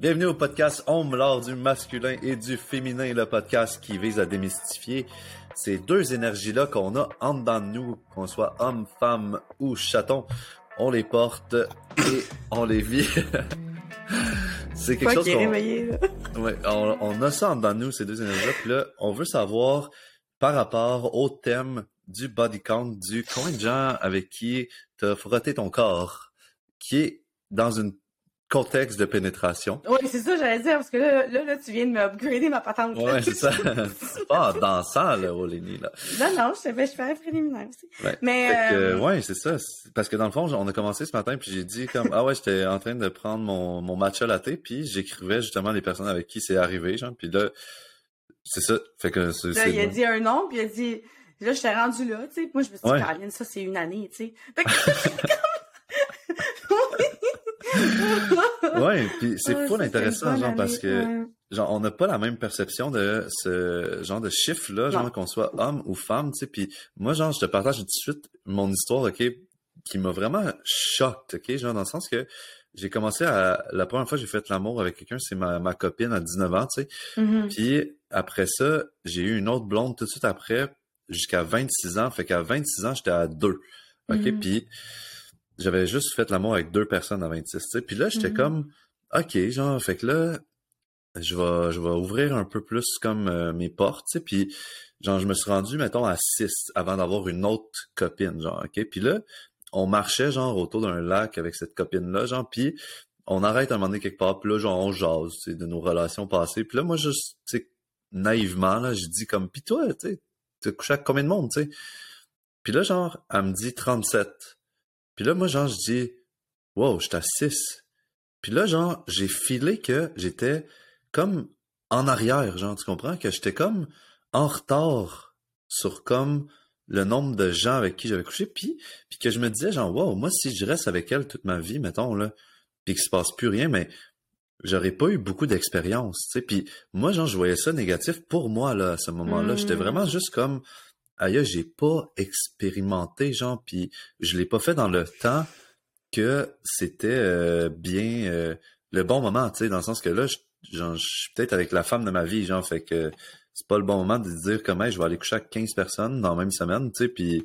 Bienvenue au podcast Homme, l'art du masculin et du féminin, le podcast qui vise à démystifier ces deux énergies-là qu'on a en dedans de nous, qu'on soit homme, femme ou chaton. On les porte et on les vit. C'est quelque chose qu'on... Ouais, on, on, a ça en dedans de nous, ces deux énergies-là. Puis là, on veut savoir par rapport au thème du body count, du combien de gens avec qui t'as frotté ton corps, qui est dans une contexte de pénétration. Oui, c'est ça, j'allais dire, parce que là, là, là tu viens de m'upgrader ma patente. Oui, c'est ça. c'est pas dansant, là, Olénie, là. Non, non, je, ben, je fais un préliminaire aussi. Ouais. Mais, euh... ouais, c'est ça. Parce que dans le fond, on a commencé ce matin, puis j'ai dit comme, ah ouais, j'étais en train de prendre mon, mon matcha latte, puis j'écrivais justement les personnes avec qui c'est arrivé, genre, puis là, c'est ça. Fait que c'est. Là, il a dit un nom, puis il a dit, là, j'étais rendu là, tu sais. Moi, je me suis dit, Ouais. Ça, c'est une année, tu sais. Ouais, puis c'est Ouais, ça, intéressant, genre, parce que, genre, on n'a pas la même perception de ce genre de chiffre-là, genre, qu'on soit homme ou femme, tu sais, puis moi, genre, je te partage tout de suite mon histoire, ok, qui m'a vraiment choqué, ok, genre, dans le sens que j'ai commencé à, la première fois que j'ai fait l'amour avec quelqu'un, c'est ma, ma copine à 19 ans, tu sais, Mhm. puis après ça, j'ai eu une autre blonde tout de suite après, jusqu'à 26 ans, fait qu'à 26 ans, j'étais à deux, ok, Mhm. puis j'avais juste fait l'amour avec deux personnes à 26, tu sais, puis là, j'étais Mhm. comme, ok, genre, fait que là, je vais, je vais ouvrir un peu plus comme euh, mes portes, tu sais, puis genre, je me suis rendu, mettons, à 6 avant d'avoir une autre copine, genre, ok? Puis là, on marchait, genre, autour d'un lac avec cette copine-là, genre, puis on arrête à un moment donné quelque part, puis là, genre, on jase, tu sais, de nos relations passées, puis là, moi, juste, tu sais, naïvement, là, je dis comme, pis toi, tu sais, t'as couché avec combien de monde, tu sais? Puis là, genre, elle me dit 37. Puis là, moi, genre, je dis, wow, j'étais à 6. Puis là, genre, j'ai filé que j'étais comme en arrière, genre, tu comprends? Que j'étais comme en retard sur comme le nombre de gens avec qui j'avais couché, puis, puis que je me disais, genre, wow, moi, si je reste avec elle toute ma vie, mettons, là, puis qu'il se passe plus rien, mais j'aurais pas eu beaucoup d'expérience, tu sais. Puis moi, genre, je voyais ça négatif pour moi, là, à ce moment-là. Mm. J'étais vraiment juste comme, aïe, j'ai pas expérimenté, genre, puis je l'ai pas fait dans le temps que c'était euh, bien euh, le bon moment, tu sais, dans le sens que là, je, je suis peut-être avec la femme de ma vie, genre, fait que c'est pas le bon moment de dire comment je vais aller coucher avec 15 personnes dans la même semaine, tu sais, puis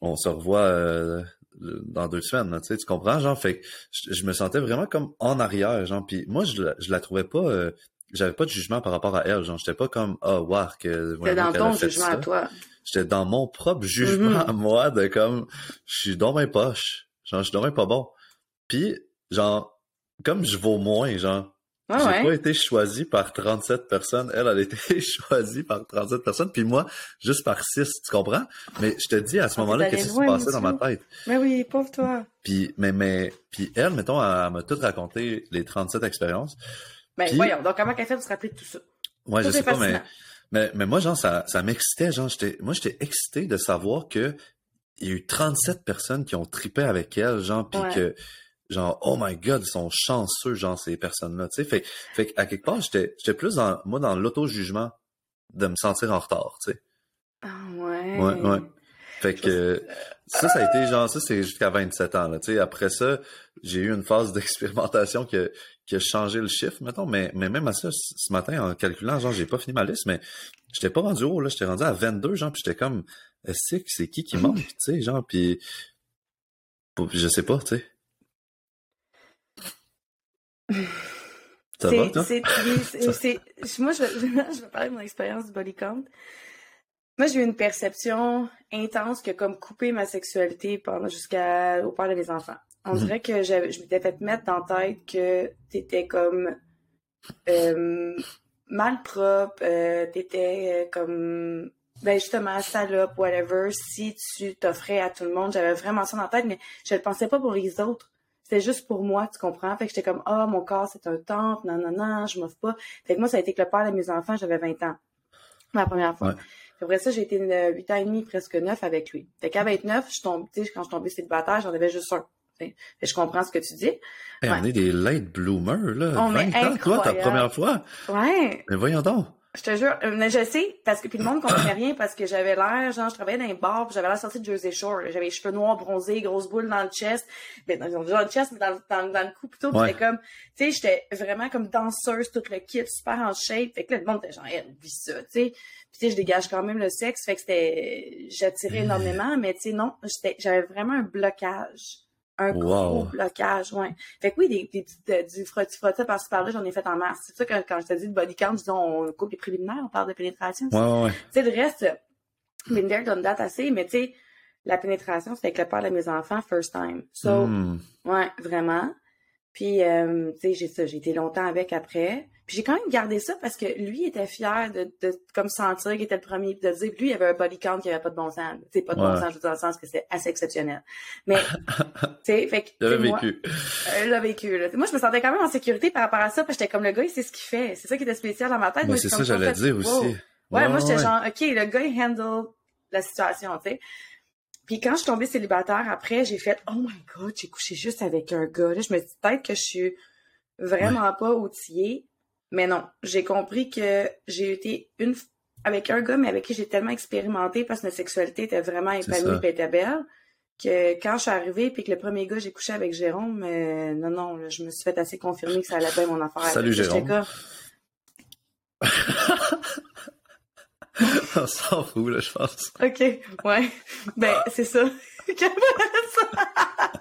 on se revoit euh, dans deux semaines, tu sais, tu comprends, genre, fait que je, me sentais vraiment comme en arrière, genre, puis moi, je, je la trouvais pas, euh, j'avais pas de jugement par rapport à elle, genre, j'étais pas comme, ah, wow, que, C'était dans ton jugement à toi. j'étais dans mon propre jugement Mhm. à moi de comme je suis dans mes poches genre je suis dans mes pas bon. Puis genre comme je vaux moins genre Ouais, j'ai ouais. pas été choisi par 37 personnes. Elle elle a été choisie par 37 personnes. Puis moi juste par 6 tu comprends? Mais je te dis à ce Ah, moment-là qu'est-ce qui se passait dans ma tête? Mais oui, pauvre toi. puis mais mais puis elle mettons elle, elle m'a tout raconté les 37 expériences Ben, Puis- voyons. Donc, comment qu'elle fait pour se rappeler de tout ça? Ouais, Ça, je sais pas, mais, mais, mais moi, genre, ça, ça m'excitait, genre, j'étais, moi, j'étais excité de savoir que il y a eu 37 personnes qui ont tripé avec elle, genre, puis Ouais. que, genre, oh my god, ils sont chanceux, genre, ces personnes-là, tu sais. Fait, fait à quelque part, j'étais, j'étais plus dans, moi, dans l'auto-jugement de me sentir en retard, tu sais. Ah, ouais. Ouais, ouais. Fait que, ça, ça a été, genre, ça, c'est jusqu'à 27 ans, là, tu sais. Après ça, j'ai eu une phase d'expérimentation qui a, qui a changé le chiffre, mettons, mais, mais même à ça, ce matin, en calculant, genre, j'ai pas fini ma liste, mais j'étais pas rendu haut, là, j'étais rendu à 22, genre, puis j'étais comme, est-ce que c'est qui qui manque, tu sais, genre, puis je sais pas, tu sais. Ça va, C'est, toi? c'est, c'est, c'est- moi, je vais, je vais parler de mon expérience du body count. Moi, j'ai eu une perception intense qui a comme coupé ma sexualité pendant jusqu'à au père de mes enfants. On Mhm. dirait que je m'étais fait mettre dans la tête que t'étais comme euh, mal propre, euh, t'étais euh, comme ben justement salope, whatever. Si tu t'offrais à tout le monde, j'avais vraiment ça dans la tête, mais je le pensais pas pour les autres. C'était juste pour moi, tu comprends? Fait que j'étais comme, ah, mon corps, c'est un temple, non, non, non, je m'offre pas. Fait que moi, ça a été que le père de mes enfants, j'avais 20 ans. La première fois. Ouais. Après ça, j'ai été euh, 8 ans et demi, presque 9 avec lui. Fait qu'à 29, je tombe, quand je suis tombée célibataire, j'en avais juste un. Je comprends ce que tu dis. Hey, On est des late bloomers, là. Mais 20 ans, toi, ta première fois. Ouais. Mais voyons donc. Je te jure, euh, mais je sais, parce que puis le monde comprenait rien parce que j'avais l'air, genre, je travaillais dans un bar, puis j'avais l'air sortie de Jersey Shore. J'avais les cheveux noirs bronzés, grosses boules dans le chest, ben, dans, dans le chest, mais dans, dans, dans le cou plutôt. Ouais. C'était comme, tu sais, j'étais vraiment comme danseuse, tout le kit, super en shape. Fait que là, le monde était genre, elle vit ça, tu sais. Puis tu sais, je dégage quand même le sexe, fait que c'était, j'attirais énormément, mais tu sais, non, j'étais, j'avais vraiment un blocage. Un gros Wow. blocage, ouais. Fait que oui, des, des petites, euh, du frotti-frotti par-ci par-là, j'en ai fait en masse. C'est ça que quand je te dis de body count, disons, on coupe les préliminaires, on parle de pénétration. Ouais, ouais. Tu sais, le reste, there, done that assez, mais tu sais, la pénétration, c'était avec le père de mes enfants, first time. So, Hmm. ouais, vraiment. Puis, euh, tu sais, j'ai ça, j'ai été longtemps avec après. Puis j'ai quand même gardé ça parce que lui était fier de, de comme sentir qu'il était le premier, de dire, puis lui, il avait un body count qui avait pas de bon sens. Tu sais, pas de bon Ouais. sens, je veux dire, dans le sens que c'est assez exceptionnel. Mais, tu sais, fait que, moi, vécu. euh, l'a vécu, là. Moi, je me sentais quand même en sécurité par rapport à ça, parce que j'étais comme le gars, il sait ce qu'il fait. C'est ça qui était spécial dans ma tête. Ben, Moi, c'est ça, j'allais dire wow. aussi. Ouais, moi, j'étais ouais. genre, OK, le gars, il handle la situation, tu sais. Puis quand je suis tombée célibataire, après, j'ai fait, oh my god, j'ai couché juste avec un gars. Là, je me dis peut-être que je suis vraiment pas outillée. Mais non, j'ai compris que j'ai été une avec un gars, mais avec qui j'ai tellement expérimenté parce que notre sexualité était vraiment épanouie et était belle, que quand je suis arrivée puis que le premier gars, j'ai couché avec Jérôme, euh, non, non, là, je me suis fait assez confirmer que ça allait bien mon affaire. Salut, Jérôme. On s'en fout, là, je pense. OK, ouais. Ben, c'est ça.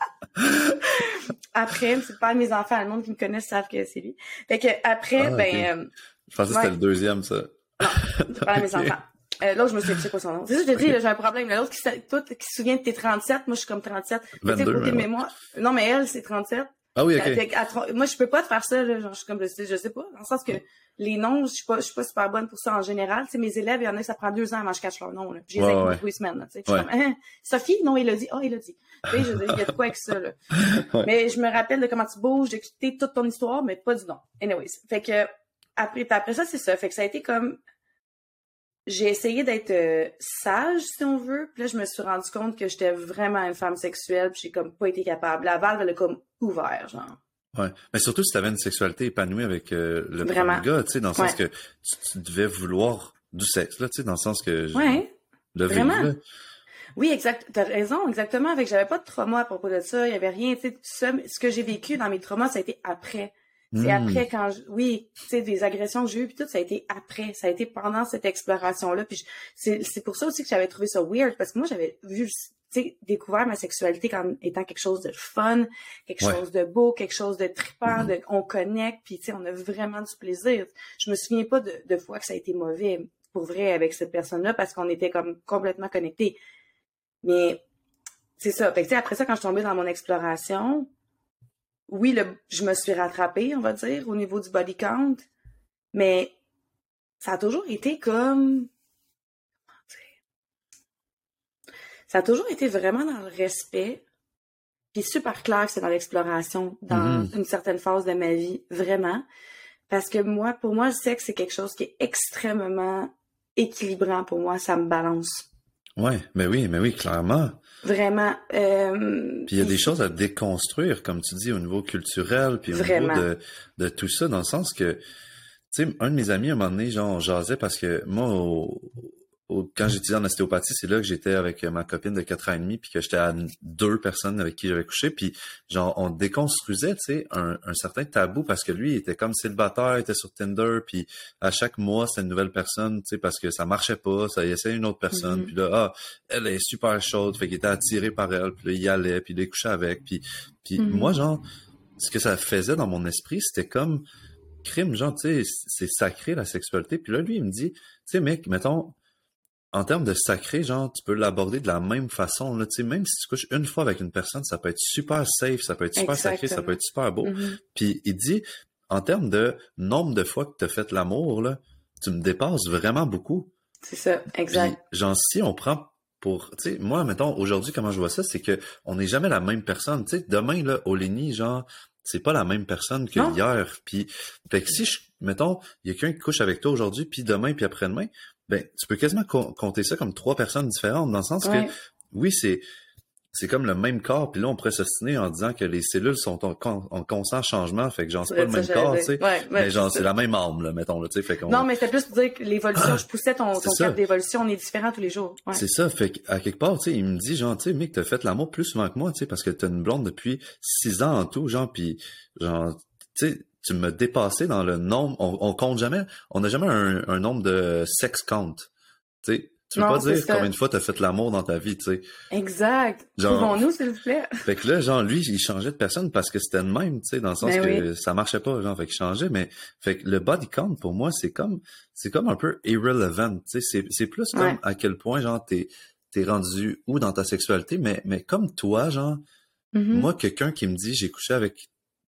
après, c'est pas mes enfants, le monde qui me connaissent savent que c'est lui. Fait que après, Ah, ben, euh, Je pensais que c'était le deuxième, ça. c'est pas mes enfants. Euh, l'autre, je me souviens, pas son nom. C'est ça, je te dis, j'ai un problème. L'autre qui, se- toi, qui se souvient de tes 37, moi, je suis comme 37. Tu sais, 22, côté de mais ouais. mémoire? Non, mais elle, c'est 37. Ah oui, ok. à moi, je peux pas te faire ça, là. Genre, je suis comme, je sais, je sais pas. Dans le sens que les noms, je suis pas, je suis pas super bonne pour ça en général. Tu sais, mes élèves, il y en a, ça prend deux ans avant que je cache leur nom, là. J'ai les ai ouais. deux semaines, là, tu sais. Je suis Ouais. comme, Hein? Sophie? Non, Elodie. Oh, Elodie. Tu sais, je il y a de quoi avec ça, là. Ouais. Mais je me rappelle de comment tu bouges, d'écouter toute ton histoire, mais pas du nom. Anyways. Fait que, après, après ça, c'est ça. Fait que ça a été comme, j'ai essayé d'être euh, sage, si on veut. Puis là, je me suis rendu compte que j'étais vraiment une femme sexuelle, puis j'ai comme pas été capable. La valve, elle a comme ouvert, genre. Ouais. Mais surtout si tu avais une sexualité épanouie avec euh, le premier gars, tu sais, dans le sens Ouais. que tu, tu devais vouloir du sexe, là, tu sais, dans le sens que... je- Ouais. Le Vraiment. vivre. Oui, exact. T'as raison, exactement. Avec j'avais pas de trauma à propos de ça. Il y avait rien. Tu sais, ce que j'ai vécu dans mes traumas, ça a été après. C'est Hmm. après quand je, oui, tu sais, des agressions que j'ai eues puis tout, ça a été après. Ça a été pendant cette exploration-là. Puis c'est, pour ça aussi que j'avais trouvé ça weird parce que moi, j'avais vu, tu sais, découvert ma sexualité comme étant quelque chose de fun, quelque Ouais. chose de beau, quelque chose de trippant, de, on connecte puis tu sais, on a vraiment du plaisir. Je me souviens pas de, de fois que ça a été mauvais pour vrai avec cette personne-là parce qu'on était comme complètement connectés. Mais c'est ça. Fait que, tu sais, après ça, quand je suis tombée dans mon exploration, oui, le, je me suis rattrapée, on va dire, au niveau du body count, mais ça a toujours été comme... comment dire? Ça a toujours été vraiment dans le respect, puis super clair que c'est dans l'exploration, dans Mhm. une certaine phase de ma vie, vraiment. Parce que moi, pour moi, le sexe, c'est quelque chose qui est extrêmement équilibrant pour moi, ça me balance. Ouais, mais oui, mais oui, clairement. Vraiment. Euh, Puis il y a des choses à déconstruire, comme tu dis, au niveau culturel, puis au Vraiment. niveau de, de tout ça, dans le sens que, tu sais, un de mes amis, à un moment donné, genre, on jasait parce que moi, au, au- quand j'étudiais en ostéopathie, c'est là que j'étais avec ma copine de 4 ans et demi, puis que j'étais à deux personnes avec qui j'avais couché, puis genre, on déconstruisait, tu sais, un, un certain tabou, parce que lui, il était comme célibataire, il était sur Tinder, puis à chaque mois, c'était une nouvelle personne, tu sais, parce que ça marchait pas, ça il essayait une autre personne, Mhm. puis là, ah, elle est super chaude, fait qu'il était attiré par elle, puis là, il y allait, puis il les couchait avec, puis, puis Mhm. moi, genre, ce que ça faisait dans mon esprit, c'était comme crime, genre, tu sais, c'est sacré la sexualité, puis là, lui, il me dit, tu sais, mec, mettons, en termes de sacré, genre, tu peux l'aborder de la même façon, là, tu sais, même si tu couches une fois avec une personne, ça peut être super safe, ça peut être super sacré, ça peut être super beau, Mhm. puis il dit, en termes de nombre de fois que tu as fait l'amour, là, tu me dépasses vraiment beaucoup. C'est ça, exact. Puis, genre, si on prend pour, tu sais, moi, mettons, aujourd'hui, comment je vois ça, c'est que on n'est jamais la même personne. Tu sais, demain, là, au Léni, genre, c'est pas la même personne que Non. hier. Puis, fait que si, je, mettons, il y a quelqu'un qui couche avec toi aujourd'hui, puis demain, puis après-demain, ben, tu peux quasiment co- compter ça comme trois personnes différentes, dans le sens Ouais. que, oui, c'est, c'est comme le même corps, puis là, on pourrait s'ostiner en disant que les cellules sont en, en constant changement, fait que genre, c'est pas le même corps, tu sais. mais genre, c'est la même âme, là, mettons, là, tu sais. Fait qu'on... Non, mais c'est plus pour dire que l'évolution, je poussais ton, ton cap d'évolution, on est différent tous les jours. C'est ça, fait qu'à quelque part, tu sais, il me dit, genre, tu sais, mec, t'as fait l'amour plus souvent que moi, tu sais, parce que t'as une blonde depuis six ans en tout, genre, puis genre, tu sais, tu me dépassé dans le nombre, on, on compte jamais, on n'a jamais un, un nombre de sex count, tu sais tu peux pas dire combien de fois t'as fait l'amour dans ta vie, tu sais. Exact. Trouvons-nous, s'il vous plaît? Fait que là, genre, lui, il changeait de personne parce que c'était le même, tu sais, dans le sens ben que ça marchait pas, genre, fait qu'il changeait, mais, fait que le body count, pour moi, c'est comme, c'est comme un peu irrelevant, tu sais, c'est, c'est plus comme à quel point, genre, t'es, t'es rendu où dans ta sexualité, mais, mais comme toi, genre, mm-hmm. moi, quelqu'un qui me dit, j'ai couché avec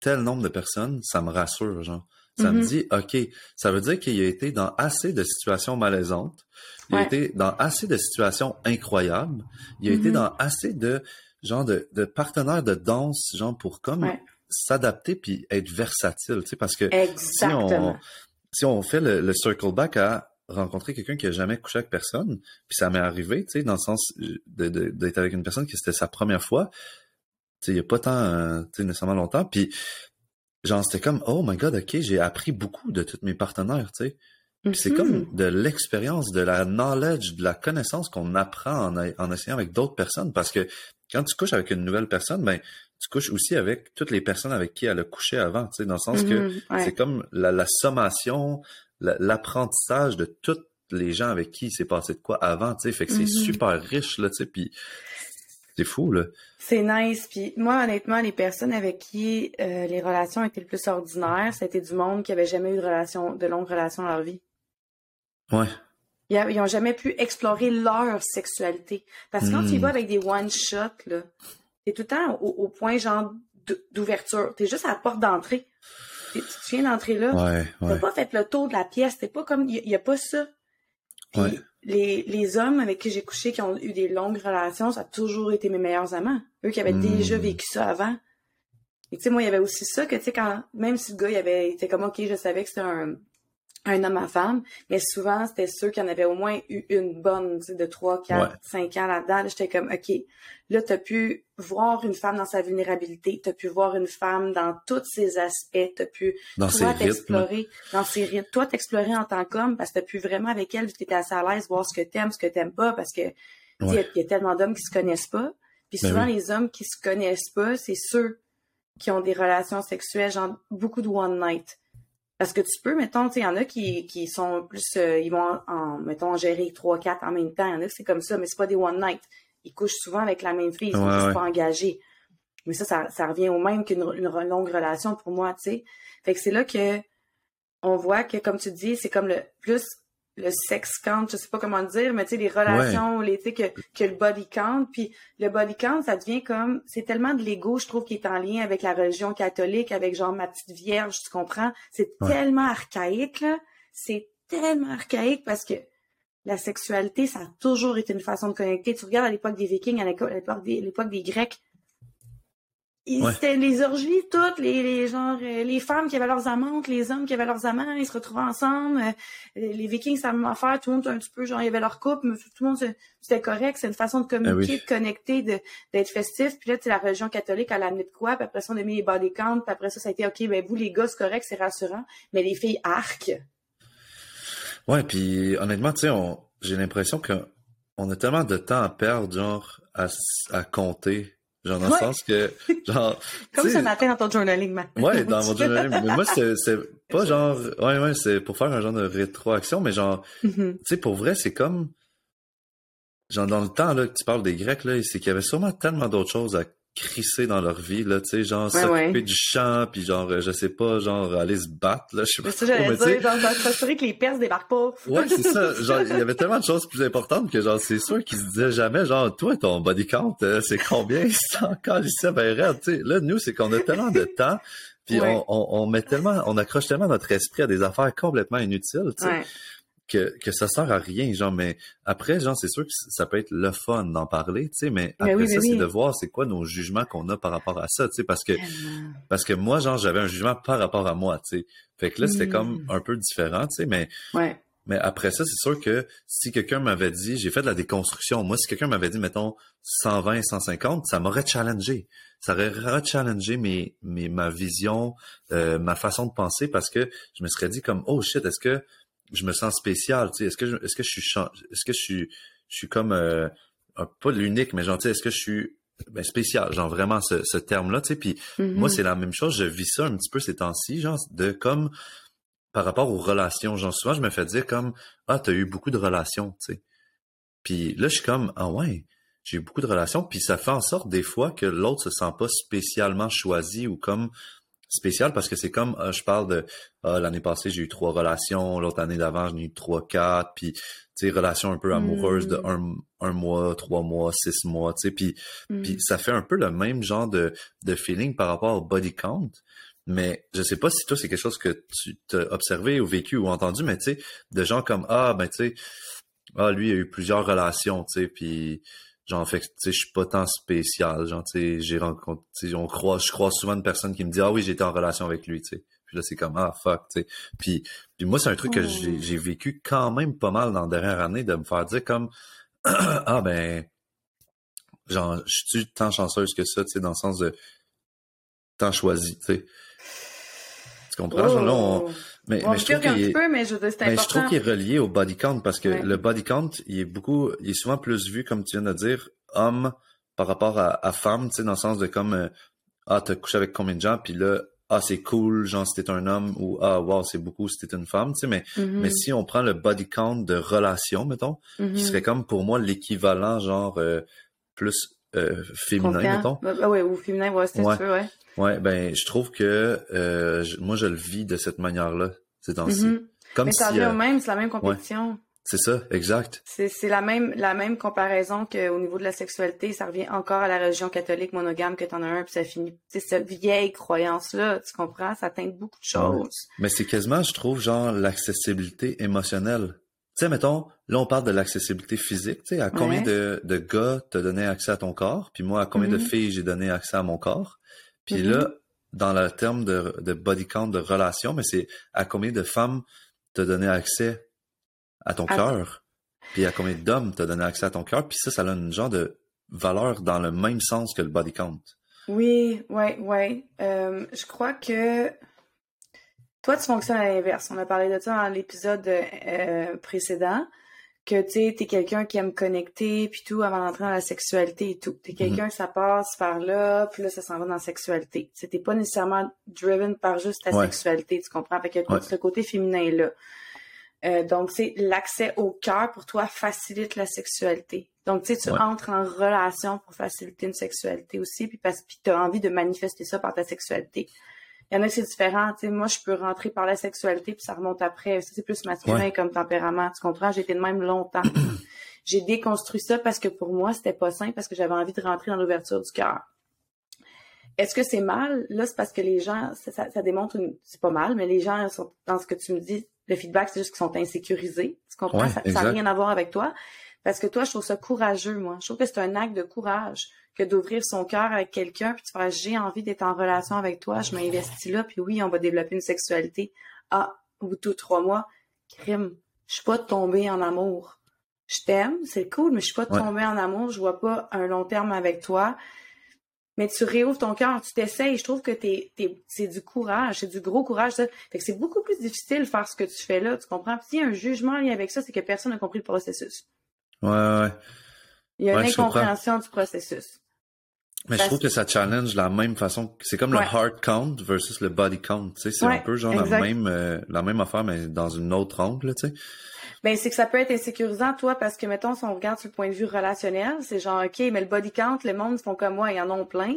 tel nombre de personnes, ça me rassure, genre. Ça me mm-hmm. dit, OK, ça veut dire qu'il a été dans assez de situations malaisantes il a été dans assez de situations incroyables. Il a été mm-hmm. dans assez de genre de, de partenaires de danse, genre pour comme s'adapter puis être versatile, tu sais, parce que si on si on fait le, circle back à rencontrer quelqu'un qui a jamais couché avec personne, puis ça m'est arrivé, tu sais, dans le sens d'être de, avec une personne qui c'était sa première fois, il y a pas tant, tu sais, nécessairement longtemps, puis genre c'était comme oh my god, ok, j'ai appris beaucoup de tous mes partenaires, tu sais. C'est comme mm-hmm. de l'expérience, de la knowledge, de la connaissance qu'on apprend en, en, essayant avec d'autres personnes. Parce que quand tu couches avec une nouvelle personne, ben tu couches aussi avec toutes les personnes avec qui elle a couché avant, tu sais, dans le sens que mm-hmm. c'est comme la, sommation, l'apprentissage de toutes les gens avec qui il s'est passé de quoi avant, tu sais, fait que c'est mm-hmm. super riche, là, tu sais, puis c'est fou, là. C'est nice. Puis moi, honnêtement, les personnes avec qui euh, les relations étaient le plus ordinaires, c'était du monde qui avait jamais eu de relation, de longues relations dans leur vie. Ouais. Ils n'ont jamais pu explorer leur sexualité. Parce que quand tu y hmm. vas avec des one-shots, là, t'es tout le temps au, point genre d'ouverture. T'es juste à la porte d'entrée. Tu viens d'entrer là? Ouais, T'as pas fait le tour de la pièce. T'es pas comme. Il n'y a, pas ça. ouais. Les, les hommes avec qui j'ai couché qui ont eu des longues relations, ça a toujours été mes meilleurs amants. Eux qui avaient déjà hmm. vécu ça avant. Et tu sais, moi, il y avait aussi ça que, tu sais, quand, même si le gars, il avait, était comme, OK, je savais que c'était un, un homme à femme, mais souvent, c'était ceux qui en avaient au moins eu une bonne, de 3, 4, 5 ans là-dedans. J'étais comme, OK, là, t'as pu voir une femme dans sa vulnérabilité, t'as pu voir une femme dans tous ses aspects, t'as pu, dans toi, t'explorer, dans ses rythmes, toi, t'explorer en tant qu'homme, parce que t'as pu vraiment avec elle, vu que t'étais assez à l'aise, voir ce que t'aimes, ce que t'aimes pas, parce que, il y, a tellement d'hommes qui se connaissent pas. Puis ben souvent, les hommes qui se connaissent pas, c'est ceux qui ont des relations sexuelles, genre beaucoup de one night parce que tu peux, mettons, tu sais, il y en a qui, qui sont plus, euh, ils vont, en, mettons, gérer trois, quatre en même temps. Il y en a qui c'est comme ça, mais c'est pas des one night. Ils couchent souvent avec la même fille, ils sont pas engagés. Mais ça, ça, revient au même qu'une longue relation pour moi, tu sais. Fait que c'est là que on voit que, comme tu dis, c'est comme le plus le sex count, je sais pas comment dire, mais tu sais, les relations, les, tu sais, que, que le body count, puis le body count, ça devient comme, c'est tellement de l'ego, je trouve, qui est en lien avec la religion catholique, avec genre ma petite vierge, tu comprends? C'est tellement archaïque, là. C'est tellement archaïque parce que la sexualité, ça a toujours été une façon de connecter. Tu regardes à l'époque des Vikings, à l'époque des, l'époque des Grecs, c'était les orgies toutes, les, les genre euh, les femmes qui avaient leurs amantes, les hommes qui avaient leurs amants, ils se retrouvaient ensemble. Euh, les Vikings, ça m'a fait tout le monde un petit peu genre il y avait leur couple, mais tout le monde c'était correct, c'est une façon de communiquer, ah de connecter, de d'être festif. Puis là, tu la religion catholique elle a amené de quoi, puis après ça on a mis les body count, puis après ça ça a été OK, ben vous les gars, c'est correct, c'est rassurant, mais les filles arc. Ouais, puis honnêtement, tu sais, j'ai l'impression que on a tellement de temps à perdre genre à, à compter Genre, dans le sens que, genre. Comme ce matin dans ton journaling, ma. Ouais, dans mon journaling. mais moi, c'est pas genre, ouais, ouais, c'est pour faire un genre de rétroaction, mais genre, mm-hmm. tu sais, pour vrai, c'est comme, genre, dans le temps, là, que tu parles des Grecs, là, c'est qu'il y avait sûrement tellement d'autres choses à crisser dans leur vie, là, tu sais, genre s'occuper du chant, puis genre, euh, je sais pas, genre aller se battre, là, je sais pas. C'est ça, j'allais dire, genre, s'assurer que les Perses débarquent pas. ouais, c'est ça, genre, il y avait tellement de choses plus importantes que genre, c'est sûr qu'ils se disaient jamais, genre, toi, ton body count, euh, c'est combien? C'est encore ici, ben, tu sais, là, nous, c'est qu'on a tellement de temps, puis on, on, on, met tellement, on accroche tellement notre esprit à des affaires complètement inutiles, tu sais que, que ça sert à rien, genre, mais après, genre, c'est sûr que ça peut être le fun d'en parler, tu sais, mais après ça, c'est de voir c'est quoi nos jugements qu'on a par rapport à ça, tu sais, parce que, parce que moi, genre, j'avais un jugement par rapport à moi, tu sais. Fait que là, c'était comme mm. un peu différent, tu sais, mais, ouais. Mais après ça, c'est sûr que si quelqu'un m'avait dit, j'ai fait de la déconstruction, moi, si quelqu'un m'avait dit, mettons, 120, 150, ça m'aurait challengé. Ça aurait challengé mes, mes, ma vision, euh, ma façon de penser parce que je me serais dit comme, oh shit, est-ce que je me sens spécial, tu sais, est-ce que je, est-ce que je suis, est-ce que je suis, je suis comme, euh, pas l'unique, mais genre, tu sais, est-ce que je suis ben, spécial, genre vraiment ce, ce terme-là, tu sais, puis moi, Mhm. c'est la même chose, je vis ça un petit peu ces temps-ci, genre, de comme, par rapport aux relations, genre, souvent, je me fais dire comme, ah, t'as eu beaucoup de relations, tu sais. Puis là, je suis comme, ah ouais, j'ai eu beaucoup de relations, puis ça fait en sorte des fois que l'autre se sent pas spécialement choisi ou comme spécial parce que c'est comme, ah, je parle de, ah, l'année passée, j'ai eu trois relations, l'autre année d'avant, j'en ai eu trois, quatre, puis, tu sais, relations un peu amoureuses de Mm. un, un mois, trois mois, six mois, tu sais, puis, puis ça fait un peu le même genre de, de feeling par rapport au body count. Mais je sais pas si toi, c'est quelque chose que tu t'as observé ou vécu ou entendu, mais tu sais, de gens comme, ah, ben, tu sais, ah, lui, il a eu plusieurs relations, tu sais, puis genre, fait que, tu sais, je suis pas tant spécial, genre, tu sais, j'ai rencontré, on croise, je croise souvent une personne qui me dit, ah oui, j'étais en relation avec lui, tu sais. Puis là, c'est comme, ah, fuck, tu sais. Puis, puis moi, c'est un truc que j'ai j'ai vécu quand même pas mal dans la dernière année, de me faire dire comme, ah, ben, genre, je suis tant chanceuse que ça, tu sais, dans le sens de tant choisi, tu sais. Tu comprends? Genre, là, on- Oh. mais, On mais je trouve un qu'il est... peu, mais je veux dire, c'est Mais je trouve important. qu'il est relié au body count parce que Ouais. le body count, il est beaucoup, il est souvent plus vu, comme tu viens de dire, homme par rapport à, à femme, tu sais, dans le sens de comme, euh, ah, t'as couché avec combien de gens, puis là, ah, c'est cool, genre, t'es un homme, ou ah, wow, c'est beaucoup t'es une femme, tu sais, mais, Mhm. mais si on prend le body count de relation, mettons, qui serait comme pour moi l'équivalent, genre, euh, plus euh, féminin, mettons. Ouais, ouais, ou féminin, ouais, c'est Ouais. sûr, ouais. Ouais, ben, je trouve que euh, je- moi, je le vis de cette manière-là, ces temps-ci. Mhm. Comme Mais ça si, revient euh, au même, c'est la même compétition. c'est ça, exact. C'est la même la même comparaison qu'au niveau de la sexualité, ça revient encore à la religion catholique monogame que t'en as un puis ça finit. C'est cette vieille croyance là, tu comprends, ça teinte beaucoup de choses. Mais c'est quasiment, je trouve, genre l'accessibilité émotionnelle. Tu sais, mettons, là, on parle de l'accessibilité physique. Tu sais, à combien Ouais. de, de gars t'as donné accès à ton corps, puis moi, à combien de Mhm. filles j'ai donné accès à mon corps. Puis là, dans le terme de, de body count, de relation, mais c'est à combien de femmes t'as donné accès à ton À- cœur, puis à combien d'hommes t'as donné accès à ton cœur, puis ça, ça a une genre de valeur dans le même sens que le body count. Oui, ouais, ouais. Euh, je crois que toi, tu fonctionnes à l'inverse. On a parlé de ça dans l'épisode euh, précédent, que tu t'es quelqu'un qui aime connecter, puis tout, avant d'entrer dans la sexualité et tout. T'es quelqu'un que ça passe par là, puis là, ça s'en va dans la sexualité. Tu T'es pas nécessairement driven par juste ta Ouais. sexualité, tu comprends? Fait que Ouais. ce côté féminin là. Euh, donc, c'est l'accès au cœur pour toi facilite la sexualité. Donc, tu sais, tu Ouais. entres en relation pour faciliter une sexualité aussi, puis parce que tu as envie de manifester ça par ta sexualité. Il y en a que c'est différent. Tu sais, moi, je peux rentrer par la sexualité, puis ça remonte après. Ça, c'est plus masculin Ouais. comme tempérament? Tu comprends? J'ai été de même longtemps. J'ai déconstruit ça parce que pour moi, c'était pas sain, parce que j'avais envie de rentrer dans l'ouverture du cœur. Est-ce que c'est mal? Là, c'est parce que les gens, ça, ça, ça démontre une... C'est pas mal, mais les gens sont dans ce que tu me dis. Le feedback, c'est juste qu'ils sont insécurisés. Tu comprends? Ouais, ça n'a rien à voir avec toi. Parce que toi, je trouve ça courageux, moi. Je trouve que c'est un acte de courage que d'ouvrir son cœur avec quelqu'un puis de faire j'ai envie d'être en relation avec toi, je m'investis là, puis oui, on va développer une sexualité. Ah, au bout de trois mois, crime, je suis pas tombée en amour. Je t'aime, c'est cool, mais je suis pas Ouais. tombée en amour, je vois pas un long terme avec toi. Mais tu réouvres ton cœur, tu t'essayes. Je trouve que t'es, t'es- c'est du courage, c'est du gros courage. Ça. Fait que c'est beaucoup plus difficile de faire ce que tu fais là, tu comprends? Puis s'il y a un jugement lié avec ça, c'est que personne n'a compris le processus. Ouais, ouais. Il y a Ouais, une incompréhension du processus. Mais je trouve que ça challenge la même façon. C'est comme Ouais. le heart count versus le body count. Tu sais, c'est Ouais, un peu genre exact. la même, euh, la même affaire, mais dans une autre angle, tu sais. Ben, c'est que ça peut être insécurisant, toi, parce que, mettons, si on regarde sur le point de vue relationnel, c'est genre, OK, mais le body count, le monde font comme moi, ils en ont plein.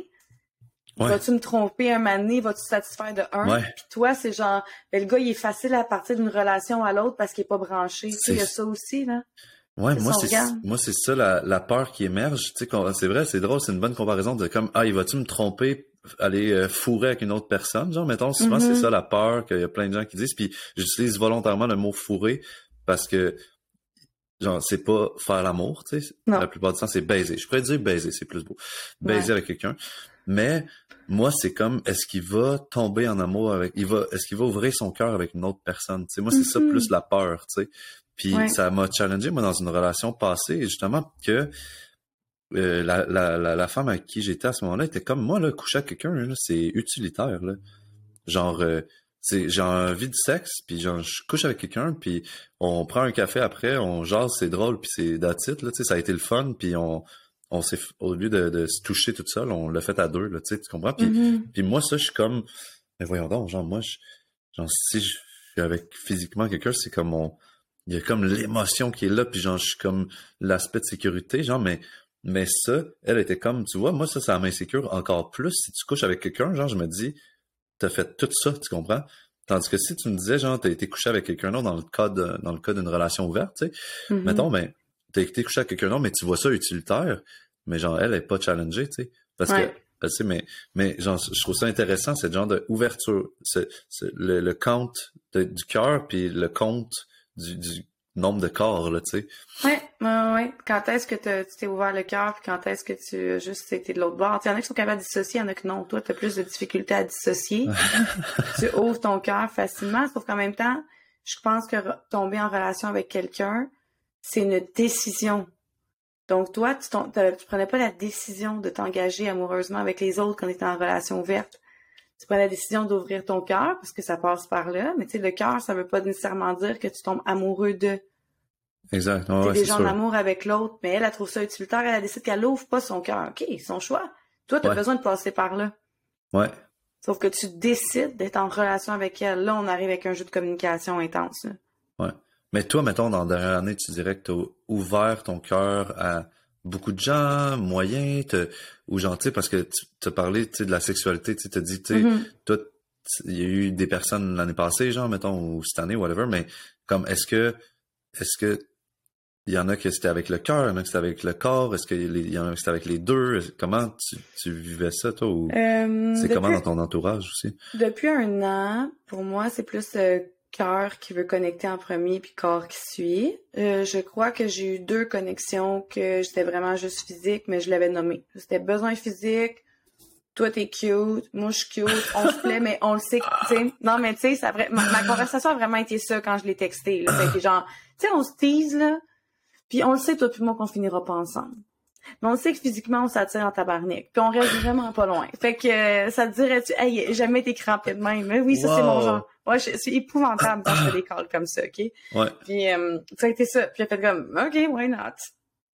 Ouais. Vas-tu me tromper un donné? Vas-tu te satisfaire de un? Ouais. Puis toi, c'est genre, ben, le gars, il est facile à partir d'une relation à l'autre parce qu'il est pas branché. Tu sais, il y a ça aussi, là. Ouais, moi c'est moi c'est ça la, la peur qui émerge. Tu sais, c'est vrai, c'est drôle, c'est une bonne comparaison de comme ah, il va-tu me tromper, aller euh, fourrer avec une autre personne, genre mettons souvent c'est ça la peur qu'il y a plein de gens qui disent. Puis j'utilise volontairement le mot fourrer parce que genre c'est pas faire l'amour, tu sais. La plupart du temps c'est baiser. Je pourrais dire baiser, c'est plus beau. Baiser Ouais. avec quelqu'un. Mais moi, c'est comme, est-ce qu'il va tomber en amour avec, il va, est-ce qu'il va ouvrir son cœur avec une autre personne? Tu sais, moi, c'est ça Mhm. plus la peur, tu sais. Puis Ouais. ça m'a challengé, moi, dans une relation passée, justement, que euh, la, la, la, la femme avec qui j'étais à ce moment-là était comme, moi, là, coucher avec quelqu'un, là, c'est utilitaire, là. Genre, euh, j'ai envie de sexe, puis genre, je couche avec quelqu'un, puis on prend un café après, on jase, c'est drôle, puis c'est it, là, tu sais, ça a été le fun, puis on, on s'est, au lieu de, de se toucher toute seule, on l'a fait à deux, là, tu sais, tu comprends? Puis, Mhm. puis moi, ça, je suis comme, mais voyons donc, genre, moi, je, genre, si je suis avec physiquement quelqu'un, c'est comme on, il y a comme l'émotion qui est là, puis genre, je suis comme l'aspect de sécurité, genre, mais, mais ça, elle était comme, tu vois, moi, ça, ça m'insécure encore plus. Si tu couches avec quelqu'un, genre, je me dis, t'as fait tout ça, tu comprends? Tandis que si tu me disais, genre, t'as été couché avec quelqu'un d'autre dans le cas de- dans le cas d'une relation ouverte, tu sais, Mhm. mettons, ben, t'as été couché avec quelqu'un d'autre, mais tu vois ça utilitaire, mais genre, elle est pas challengée, tu sais. Parce Ouais. que, tu sais, mais, mais genre, je trouve ça intéressant, cette genre de ouverture, c'est, c'est le, le compte de- du cœur, puis le compte du, du nombre de corps, là, tu sais. Ouais, ouais, ouais. Quand est-ce que tu t'es ouvert le cœur, puis quand est-ce que tu as juste été de l'autre bord? Il y en a qui sont capables de dissocier, il y en a que non. Toi, tu as plus de difficultés à dissocier. tu ouvres ton cœur facilement, sauf qu'en même temps, je pense que tomber en relation avec quelqu'un, c'est une décision. Donc, toi, tu, tu prenais pas la décision de t'engager amoureusement avec les autres quand tu étais en relation ouverte. Tu prends la décision d'ouvrir ton cœur parce que ça passe par là. Mais tu sais, le cœur, ça veut pas nécessairement dire que tu tombes amoureux de. Exact. Ouais, T'es ouais, c'est déjà en amour avec l'autre, mais elle, elle trouve ça utilitaire, elle, elle décide qu'elle ouvre pas son cœur. OK, son choix. Toi, tu as Ouais. besoin de passer par là. Ouais. Sauf que tu décides d'être en relation avec elle. Là, on arrive avec un jeu de communication intense. là. Mais toi, mettons, dans la dernière année, tu dirais que tu as ouvert ton cœur à beaucoup de gens, moyens, ou genre, tu sais, parce que tu as parlé, tu de la sexualité, tu t'as dit, tu sais, Mhm. toi, il y a eu des personnes l'année passée, genre, mettons, ou cette année, whatever, mais comme, est-ce que, est-ce que, il y en a que c'était avec le cœur, il y en a que c'était avec le corps, est-ce qu'il y en a que c'était avec les deux? Comment tu, tu vivais ça, toi, ou Euh, c'est comment dans ton entourage aussi? depuis un an, pour moi, c'est plus euh, cœur qui veut connecter en premier puis corps qui suit. Euh, je crois que j'ai eu deux connexions que j'étais vraiment juste physique, mais je l'avais nommé. C'était besoin physique. Toi, t'es cute, moi, je suis cute, on se plaît, mais on le sait. Non, mais tu sais, ma, conversation a vraiment été ça quand je l'ai texté. Fait que genre, tu sais, on se tease, là, puis on le sait, toi puis moi, qu'on finira pas ensemble. Mais on sait que physiquement, on s'attire en tabarnak. Puis on reste vraiment pas loin. Fait que euh, ça te dirait-tu, hey, jamais été crampé de même. Mais oui, ça, c'est mon genre. Ouais, je suis épouvantable quand je fais des calls comme ça, OK? Ouais. Puis euh, ça a été ça. Puis j'ai fait comme, OK, why not?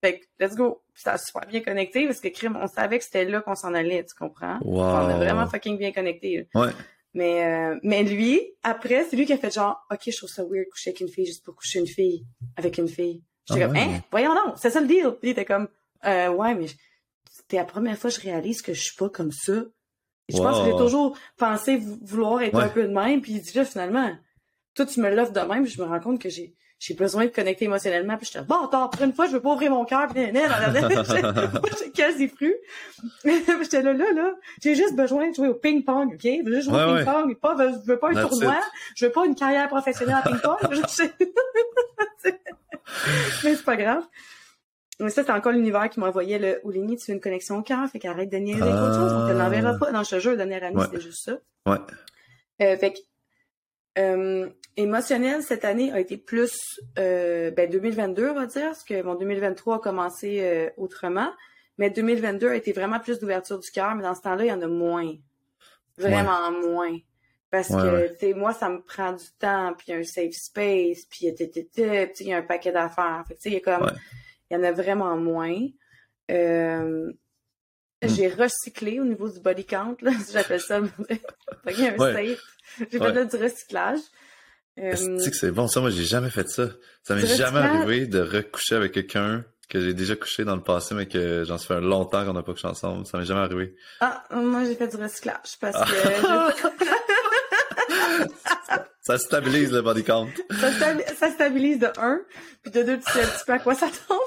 Fait que, let's go. Puis ça a super bien connecté parce que crime, on savait que c'était là qu'on s'en allait, tu comprends? Wow. On a vraiment fucking bien connecté. là. Ouais. Mais, euh, mais lui, après, c'est lui qui a fait genre, OK, je trouve ça weird coucher avec une fille juste pour coucher une fille avec une fille. J'étais Ah comme, ouais. hein, voyons donc, c'est ça le deal. Puis il était comme, euh, ouais, mais je- c'était la première fois que je réalise que je suis pas comme ça. Et je pense que j'ai toujours pensé vou- vouloir être Ouais. un peu de même. Puis il dit là, finalement, toi, tu me l'offres de même. Puis je me rends compte que j'ai j'ai besoin de connecter émotionnellement. Puis j'étais, bon, attends, pour une fois, je veux pas ouvrir mon cœur. Puis J'étais quasi fru. J'étais là, là, là. J'ai juste besoin de jouer au ping-pong, OK? Je veux jouer Ouais, au ouais. ping-pong. Pas, je veux pas un That's tournoi. it. Je veux pas une carrière professionnelle en ping-pong. Je- Mais c'est pas grave. Mais ça, c'est encore l'univers qui m'envoyait le Oulini, tu veux une connexion au cœur, fait qu'arrête de niaiser avec autre chose, on te Ah. l'enverra pas. Non, je te jure, dernière année, Ouais. c'était juste ça. Ouais. Euh, fait que, euh, émotionnel, cette année, a été plus, euh, ben, 2022, on va dire, parce que mon 2023 a commencé euh, autrement. Mais 2022 a été vraiment plus d'ouverture du cœur, mais dans ce temps-là, il y en a moins. Vraiment moins. Parce Ouais, que, ouais. tu sais, moi, ça me prend du temps, puis un safe space, puis il y a un paquet d'affaires. Fait que, tu sais, il y a comme, Ouais. Il y en a vraiment moins. Euh, Hmm. J'ai recyclé au niveau du body count, là, si j'appelle ça. Ouais. J'ai Ouais. fait là, du recyclage. Euh, c'est bon? Ça, moi, j'ai jamais fait ça. Ça m'est jamais arrivé de recoucher avec quelqu'un que j'ai déjà couché dans le passé, mais que j'en fait longtemps qu'on n'a pas couché ensemble. Ça m'est jamais arrivé. Ah, moi, j'ai fait du recyclage parce Ah. que Ça stabilise le body count. ça, stabi- ça stabilise de un, puis de deux, tu sais un petit peu à quoi ça tombe.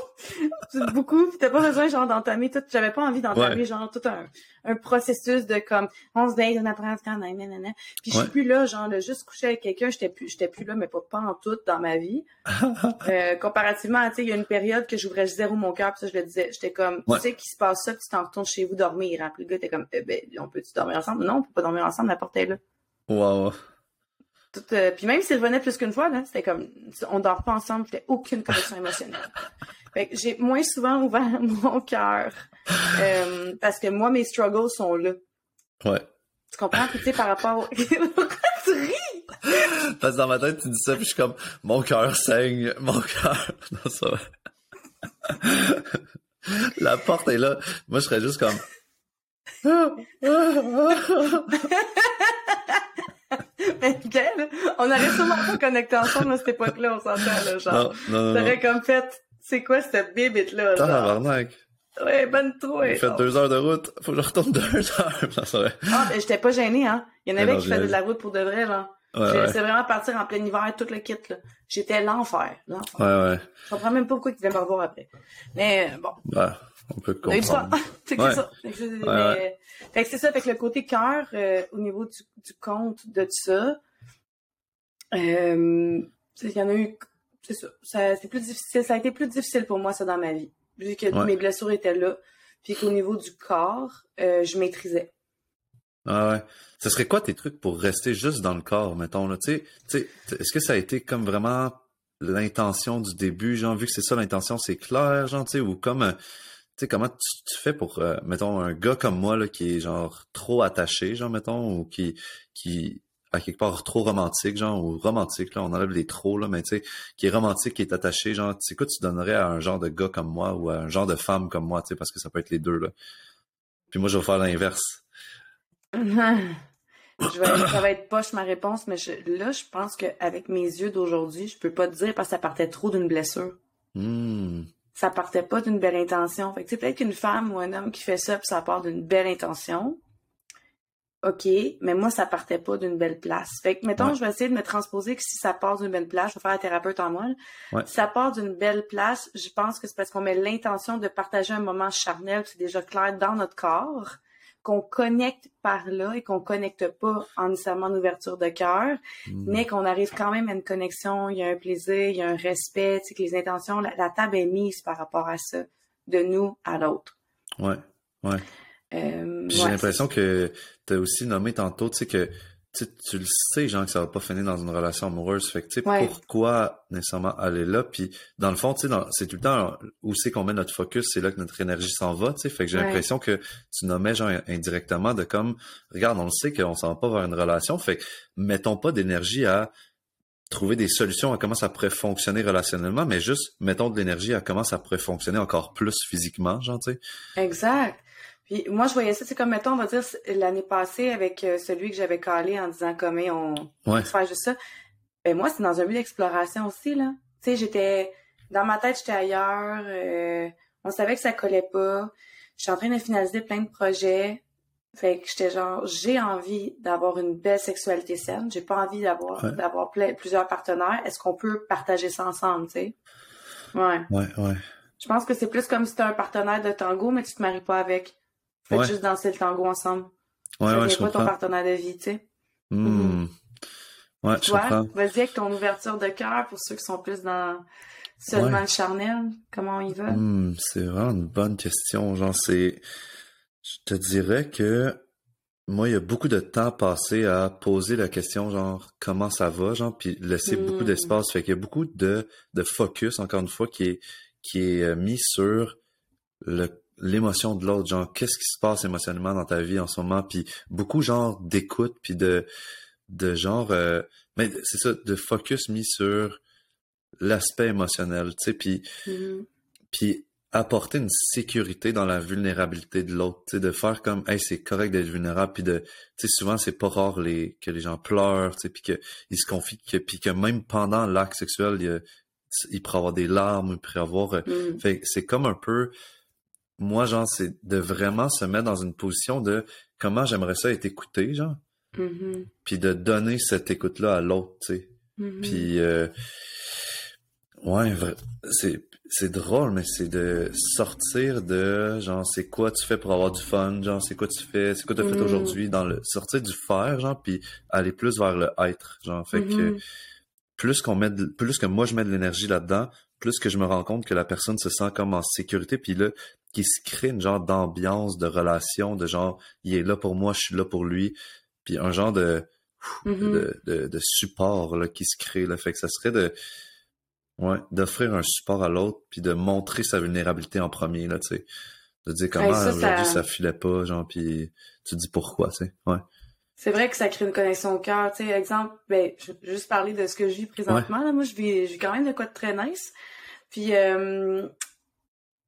beaucoup, t'as pas besoin genre d'entamer tout, j'avais pas envie d'entamer genre tout un, un processus de comme on se date, on apprend quand même, nanana. Puis je suis plus là, genre de juste coucher avec quelqu'un, j'étais plus j'étais plus là, mais pas, pas en tout dans ma vie. euh, comparativement, tu sais, il y a une période que j'ouvrais zéro mon cœur, puis ça je le disais, j'étais comme tu sais qu'il se passe ça, puis tu t'en retournes chez vous dormir. Hein? Puis le gars était comme eh ben on peut-tu dormir ensemble? Non, on peut pas dormir ensemble, la porte est là. Wow. Tout, euh, puis même s'il revenait plus qu'une fois, là, c'était comme on dort pas ensemble, j'avais aucune connexion émotionnelle. Fait que j'ai moins souvent ouvert mon cœur. Euh, parce que moi, mes struggles sont là. Ouais. Tu comprends? tu sais, par rapport au... Pourquoi tu ris? Parce que dans ma tête, tu dis ça, puis je suis comme, mon cœur saigne, mon cœur. Non, ça va. La porte est là. Moi, je serais juste comme... Mais quel? On aurait sûrement pas connecté ensemble à cette époque-là, on s'entend, là, genre. Non, non, non. T'aurais comme fait, c'est quoi cette bibite-là, genre? Tabarnak. Ouais, bonne trouille. J'ai fait deux heures de route. Faut que je retourne deux heures. Vrai. Ah, mais j'étais pas gênée, hein. Il y en Mais avait qui faisaient de la route pour de vrai, genre. Ouais, J'ai ouais. laissé vraiment partir en plein hiver, tout le kit, là. J'étais l'enfer, l'enfer. Ouais, ouais. Je comprends même pas pourquoi ils devaient me revoir après. Mais, bon. Bah, on peut comprendre. c'est Ouais. ça. Fait que c'est- ouais. ça. Fait que le côté cœur, euh, au niveau du, du compte de ça, euh, il y en a eu, c'est ça. Ça, c'est plus difficile. Ça a été plus difficile pour moi, ça, dans ma vie. Vu que mes blessures étaient là. Puis qu'au niveau du corps, euh, je maîtrisais. Ah ouais. Ce serait quoi tes trucs pour rester juste dans le corps, mettons, là? Tu sais, est-ce que ça a été comme vraiment l'intention du début, genre, vu que c'est ça l'intention, c'est clair, genre, tu sais, ou comme, euh, sais, comment tu, tu fais pour, euh, mettons, un gars comme moi, là, qui est, genre, trop attaché, genre, mettons, ou qui, qui, à quelque part, trop romantique, genre, ou romantique, là, on enlève les trop, là, mais tu sais, qui est romantique, qui est attaché, genre, tu sais quoi tu donnerais à un genre de gars comme moi, ou à un genre de femme comme moi, tu sais, parce que ça peut être les deux, là. Puis moi, je vais faire l'inverse. je vais, ça va être poche ma réponse, mais je- là, je pense qu'avec mes yeux d'aujourd'hui, je peux pas te dire parce que ça partait trop d'une blessure. Hmm. Ça partait pas d'une belle intention. Fait que c'est peut-être qu'une femme ou un homme qui fait ça, puis ça part d'une belle intention. OK, mais moi, ça partait pas d'une belle place. Fait que, mettons, Ouais. je vais essayer de me transposer que si ça part d'une belle place, je vais faire la thérapeute en moi. Ouais. Si ça part d'une belle place, je pense que c'est parce qu'on met l'intention de partager un moment charnel, c'est déjà clair dans notre corps, qu'on connecte par là et qu'on connecte pas en nécessairement en ouverture de cœur, Hmm. mais qu'on arrive quand même à une connexion, il y a un plaisir, il y a un respect, tu sais, que les intentions, la, la table est mise par rapport à ça, de nous à l'autre. Ouais, ouais. Euh, j'ai l'impression que tu as aussi nommé tantôt, tu sais, que tu tu le sais, genre, que ça va pas finir dans une relation amoureuse. Fait que, tu sais, Ouais. pourquoi nécessairement aller là? Puis, dans le fond, tu sais, c'est tout le temps où c'est qu'on met notre focus, c'est là que notre énergie s'en va, tu sais. Fait que j'ai Ouais. l'impression que tu nommais, genre, indirectement de comme, regarde, on le sait qu'on s'en va pas vers une relation. Fait que, mettons pas d'énergie à trouver des solutions à comment ça pourrait fonctionner relationnellement, mais juste mettons de l'énergie à comment ça pourrait fonctionner encore plus physiquement, genre, tu sais. Exact. Puis moi, je voyais ça, c'est comme, mettons, on va dire, l'année passée, avec euh, celui que j'avais calé en disant comment on, Ouais. on se fait juste ça. Ben moi, c'est dans un but d'exploration aussi, là. Tu sais, j'étais... Dans ma tête, j'étais ailleurs. euh, on savait que ça collait pas. Je suis en train de finaliser plein de projets. Fait que j'étais genre, j'ai envie d'avoir une belle sexualité saine. J'ai pas envie d'avoir Ouais. d'avoir plusieurs partenaires. Est-ce qu'on peut partager ça ensemble, tu sais? Ouais. Ouais, ouais. Je pense que c'est plus comme si t'as un partenaire de tango, mais tu te maries pas avec. Faites Ouais. juste danser le tango ensemble. Ouais, ça ouais, je pas ton partenaire de vie, tu sais? Hmm. Ouais, je vois, comprends. vas-y avec ton ouverture de cœur pour ceux qui sont plus dans seulement le charnel. Comment y va? Hmm, c'est vraiment une bonne question. Genre, c'est. Je te dirais que moi, il y a beaucoup de temps passé à poser la question, genre, comment ça va, genre, puis laisser Hmm. beaucoup d'espace. Fait qu'il y a beaucoup de, de focus, encore une fois, qui est, qui est euh, mis sur le l'émotion de l'autre, genre, qu'est-ce qui se passe émotionnellement dans ta vie en ce moment, puis beaucoup, genre, d'écoute, puis de, de genre, euh, mais c'est ça, de focus mis sur l'aspect émotionnel, tu sais, puis Mhm. puis apporter une sécurité dans la vulnérabilité de l'autre, tu sais, de faire comme, hey, c'est correct d'être vulnérable, puis de, tu sais, souvent c'est pas rare les, que les gens pleurent, tu sais, puis qu'ils se confient, que, puis que même pendant l'acte sexuel, il, il pourrait avoir des larmes, il pourrait avoir, euh, fait que c'est comme un peu, moi, genre, c'est de vraiment se mettre dans une position de comment j'aimerais ça être écouté, genre, Mhm. puis de donner cette écoute-là à l'autre, tu sais. Mhm. Puis, euh, Ouais. C'est, c'est drôle, mais c'est de sortir de, genre, c'est quoi tu fais pour avoir du fun, genre, c'est quoi tu fais, c'est quoi tu as fait Mm. aujourd'hui, dans le, sortir du faire, genre, puis aller plus vers le être, genre, fait que, plus qu'on met, de- plus que moi je mets de l'énergie là-dedans, plus que je me rends compte que la personne se sent comme en sécurité, puis là, qu'il se crée une genre d'ambiance, de relation, de genre, il est là pour moi, je suis là pour lui, puis un genre de, Mhm. de, de, de support là, qui se crée, là, fait que ça serait de, ouais, d'offrir un support à l'autre, puis de montrer sa vulnérabilité en premier, là, tu sais, de dire comment ça, ça- aujourd'hui ça... filait pas, genre, puis tu dis pourquoi, tu sais, ouais. C'est vrai que ça crée une connexion au cœur. Tu sais, exemple, ben, je je vais juste parler de ce que je vis présentement. Là. Moi, je vis, je vis quand même de quoi de très nice. Puis, euh,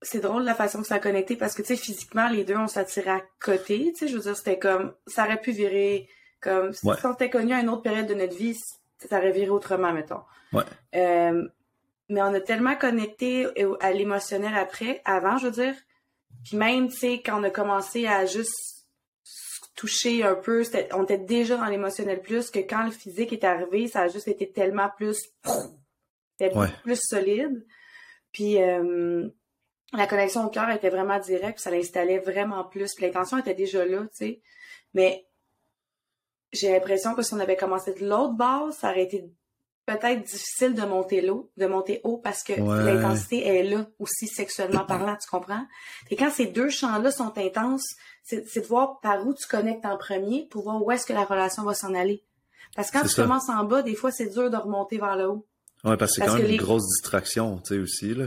c'est drôle la façon que ça a connecté parce que, tu sais, physiquement, les deux, on s'attirait à côté. Tu sais, je veux dire, c'était comme, ça aurait pu virer comme, si Ouais. on s'était connu à une autre période de notre vie, ça aurait viré autrement, mettons. Ouais. Euh, mais on a tellement connecté à l'émotionnel après, avant, je veux dire. Puis même, tu sais, quand on a commencé à juste toucher un peu, on était déjà dans l'émotionnel plus que quand le physique est arrivé, ça a juste été tellement plus... C'était Ouais. plus solide. Puis euh, la connexion au cœur était vraiment directe, puis ça l'installait vraiment plus. Puis l'intention était déjà là, tu sais. Mais j'ai l'impression que si on avait commencé de l'autre base, ça aurait été peut-être difficile de monter l'eau, de monter haut parce que Ouais. l'intensité est là aussi sexuellement parlant, tu comprends? Et quand ces deux champs-là sont intenses, c'est de voir par où tu connectes en premier pour voir où est-ce que la relation va s'en aller. Parce que quand tu ça. commences en bas, des fois, c'est dur de remonter vers le haut. Ouais, parce que c'est quand même que une grosse distraction, tu sais, aussi, là.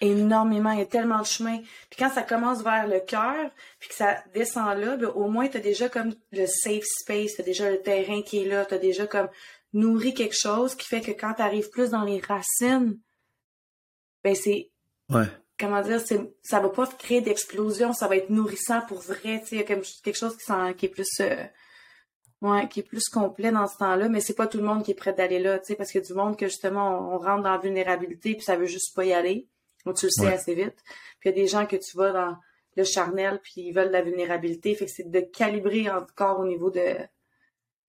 Énormément, il y a tellement de chemin. Puis quand ça commence vers le cœur, puis que ça descend là, ben, au moins tu as déjà comme le safe space, tu as déjà le terrain qui est là, tu as déjà comme nourri quelque chose qui fait que quand tu arrives plus dans les racines, ben c'est Ouais. comment dire, c'est ça va pas créer d'explosion, ça va être nourrissant pour vrai, tu sais, il y a comme quelque chose qui, est plus euh, ouais, qui est plus complet dans ce temps-là, mais c'est pas tout le monde qui est prêt d'aller là, tu sais, parce qu'il y a du monde que justement on, on rentre dans la vulnérabilité puis ça veut juste pas y aller. Donc tu le sais Ouais. assez vite. Puis il y a des gens que tu vas dans le charnel puis ils veulent la vulnérabilité, fait que c'est de calibrer encore au niveau de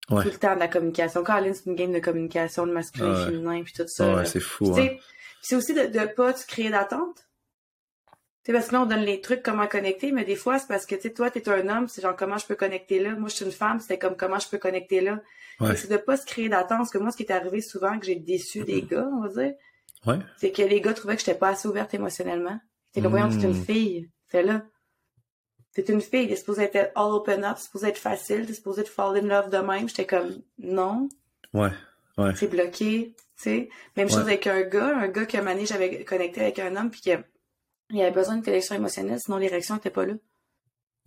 Ouais. tout le temps de la communication. Caroline, c'est une game de communication, de masculin, Ouais. féminin puis tout ça. Ouais, c'est fou, hein. c'est aussi de ne pas te créer d'attente. Tu sais, parce que là, on donne les trucs comment connecter, mais des fois, c'est parce que, tu sais, toi, t'es un homme, c'est genre comment je peux connecter là? Moi, je suis une femme, c'est comme comment je peux connecter là? C'est de pas se créer d'attente. Parce que moi, ce qui est arrivé souvent, que j'ai déçu des gars, on va dire, Ouais. c'est que les gars trouvaient que j'étais pas assez ouverte émotionnellement. C'est comme, voyons, c'est une Mm. fille. C'est là. C'est une fille, t'es supposée être all open up, supposée être facile, t'es supposée être fall in love de même. J'étais comme, non, Ouais. Ouais. c'est bloqué. Même Ouais. chose avec un gars, un gars que Mané, j'avais connecté avec un homme, puis que il avait besoin d'une connexion émotionnelle, sinon l'érection était pas là.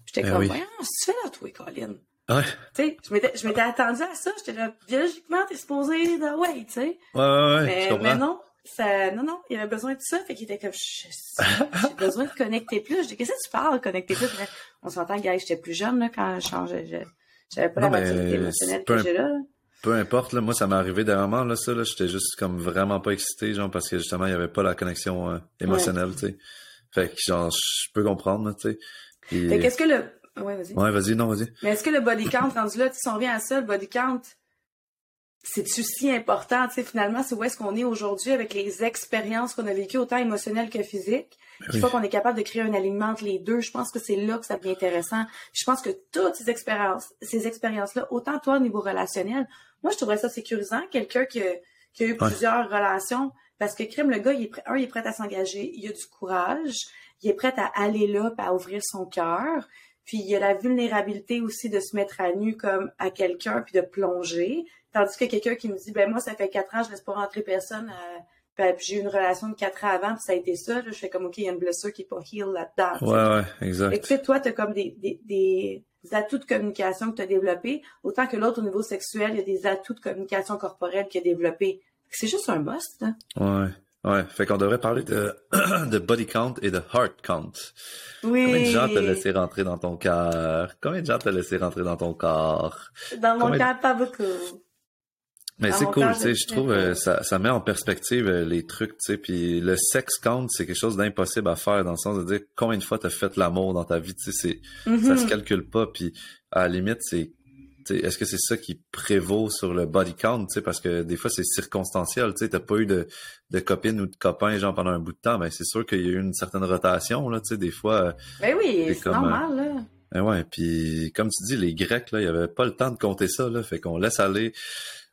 J'étais Ben comme, oui. voyons, fais là, toi, Colin? Ouais. Je m'étais, je m'étais attendue à ça, j'étais là, biologiquement, t'es supposé de, ouais, tu sais. Ouais, ouais, Mais, mais non, ça, non, non, il avait besoin de ça, fait qu'il était comme, j'ai besoin de connecter plus. Je dis, qu'est-ce que tu parles, connecter plus? On s'entend, gars, j'étais plus jeune, là, quand je changeais, j'avais pas Non, la maturité émotionnelle que j'ai là. Peu importe, là, moi, ça m'est arrivé dernièrement, là, ça, là, j'étais juste comme vraiment pas excité, genre, parce que justement, il y avait pas la connexion euh, émotionnelle, tu sais. Fait que, genre, je peux comprendre, tu sais. Fait qu'est-ce que le, ouais, vas-y. Ouais, vas-y, non, vas-y. Mais est-ce que le body count rendu là, si on revient à ça, le body count, c'est-tu si important, tu sais, finalement, c'est où est-ce qu'on est aujourd'hui avec les expériences qu'on a vécues, autant émotionnelles que physiques? Une Oui. fois qu'on est capable de créer un alignement entre les deux, je pense que c'est là que ça devient intéressant. Je pense que toutes ces expériences, ces expériences-là, autant toi au niveau relationnel, moi, je trouverais ça sécurisant, quelqu'un qui, a- qui a eu plusieurs relations, parce que crime, le gars, il est prêt, un, il est prêt à s'engager, il a du courage, il est prêt à aller là, puis à ouvrir son cœur, puis il y a la vulnérabilité aussi de se mettre à nu comme à quelqu'un, puis de plonger, tandis que quelqu'un qui me dit, ben moi, ça fait quatre ans, je laisse pas rentrer personne, euh, puis j'ai eu une relation de quatre ans avant, puis ça a été ça, là, je fais comme, OK, il y a une blessure qui est pas heal là-dedans. tu. Ouais, ouais, exact. tu sais, toi, tu as comme des, des, des atouts de communication que tu as développés, autant que l'autre, au niveau sexuel, il y a des atouts de communication corporelle qu'il a développés. C'est juste un must. hein. Ouais. Ouais. Fait qu'on devrait parler de, de body count et de heart count. Oui. Combien de gens t'as laissé rentrer dans ton cœur? Combien de gens t'as laissé rentrer dans ton corps? Dans mon Combien- cas, pas beaucoup. Mais c'est cool, cœur, tu sais, je trouve, euh, ça, ça met en perspective euh, les trucs, tu sais, puis le sex count, c'est quelque chose d'impossible à faire dans le sens de dire combien de fois t'as fait l'amour dans ta vie, tu sais, c'est, ça se Mhm. calcule pas, puis à la limite, c'est est-ce que c'est ça qui prévaut sur le body count, parce que des fois c'est circonstanciel, tu t'as pas eu de, de copine ou de copain genre pendant un bout de temps, ben c'est sûr qu'il y a eu une certaine rotation là, des fois. Ben oui, c'est normal là. Ben ouais, puis comme tu dis, les Grecs là, il avait pas le temps de compter ça là, fait qu'on laisse aller,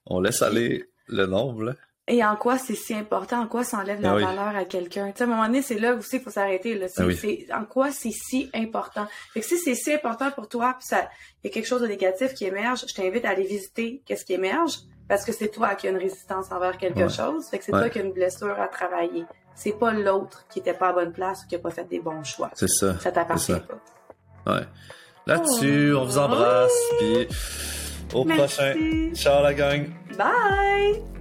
on laisse aller le nombre là. Et en quoi c'est si important, en quoi ça enlève la ah valeur à quelqu'un? Tu sais, à un moment donné, c'est là aussi qu'il faut s'arrêter. Là. Ah en quoi c'est si important? Fait que si c'est si important pour toi, puis il y a quelque chose de négatif qui émerge, je t'invite à aller visiter qu'est-ce qui émerge, parce que c'est toi qui as une résistance envers quelque chose. Fait que c'est toi qui as une blessure à travailler. C'est pas l'autre qui était pas à bonne place ou qui a pas fait des bons choix. C'est ça. Ça t'appartient pas. Ouais. Là-dessus, on vous embrasse, puis au prochain. Ciao la gang. Bye!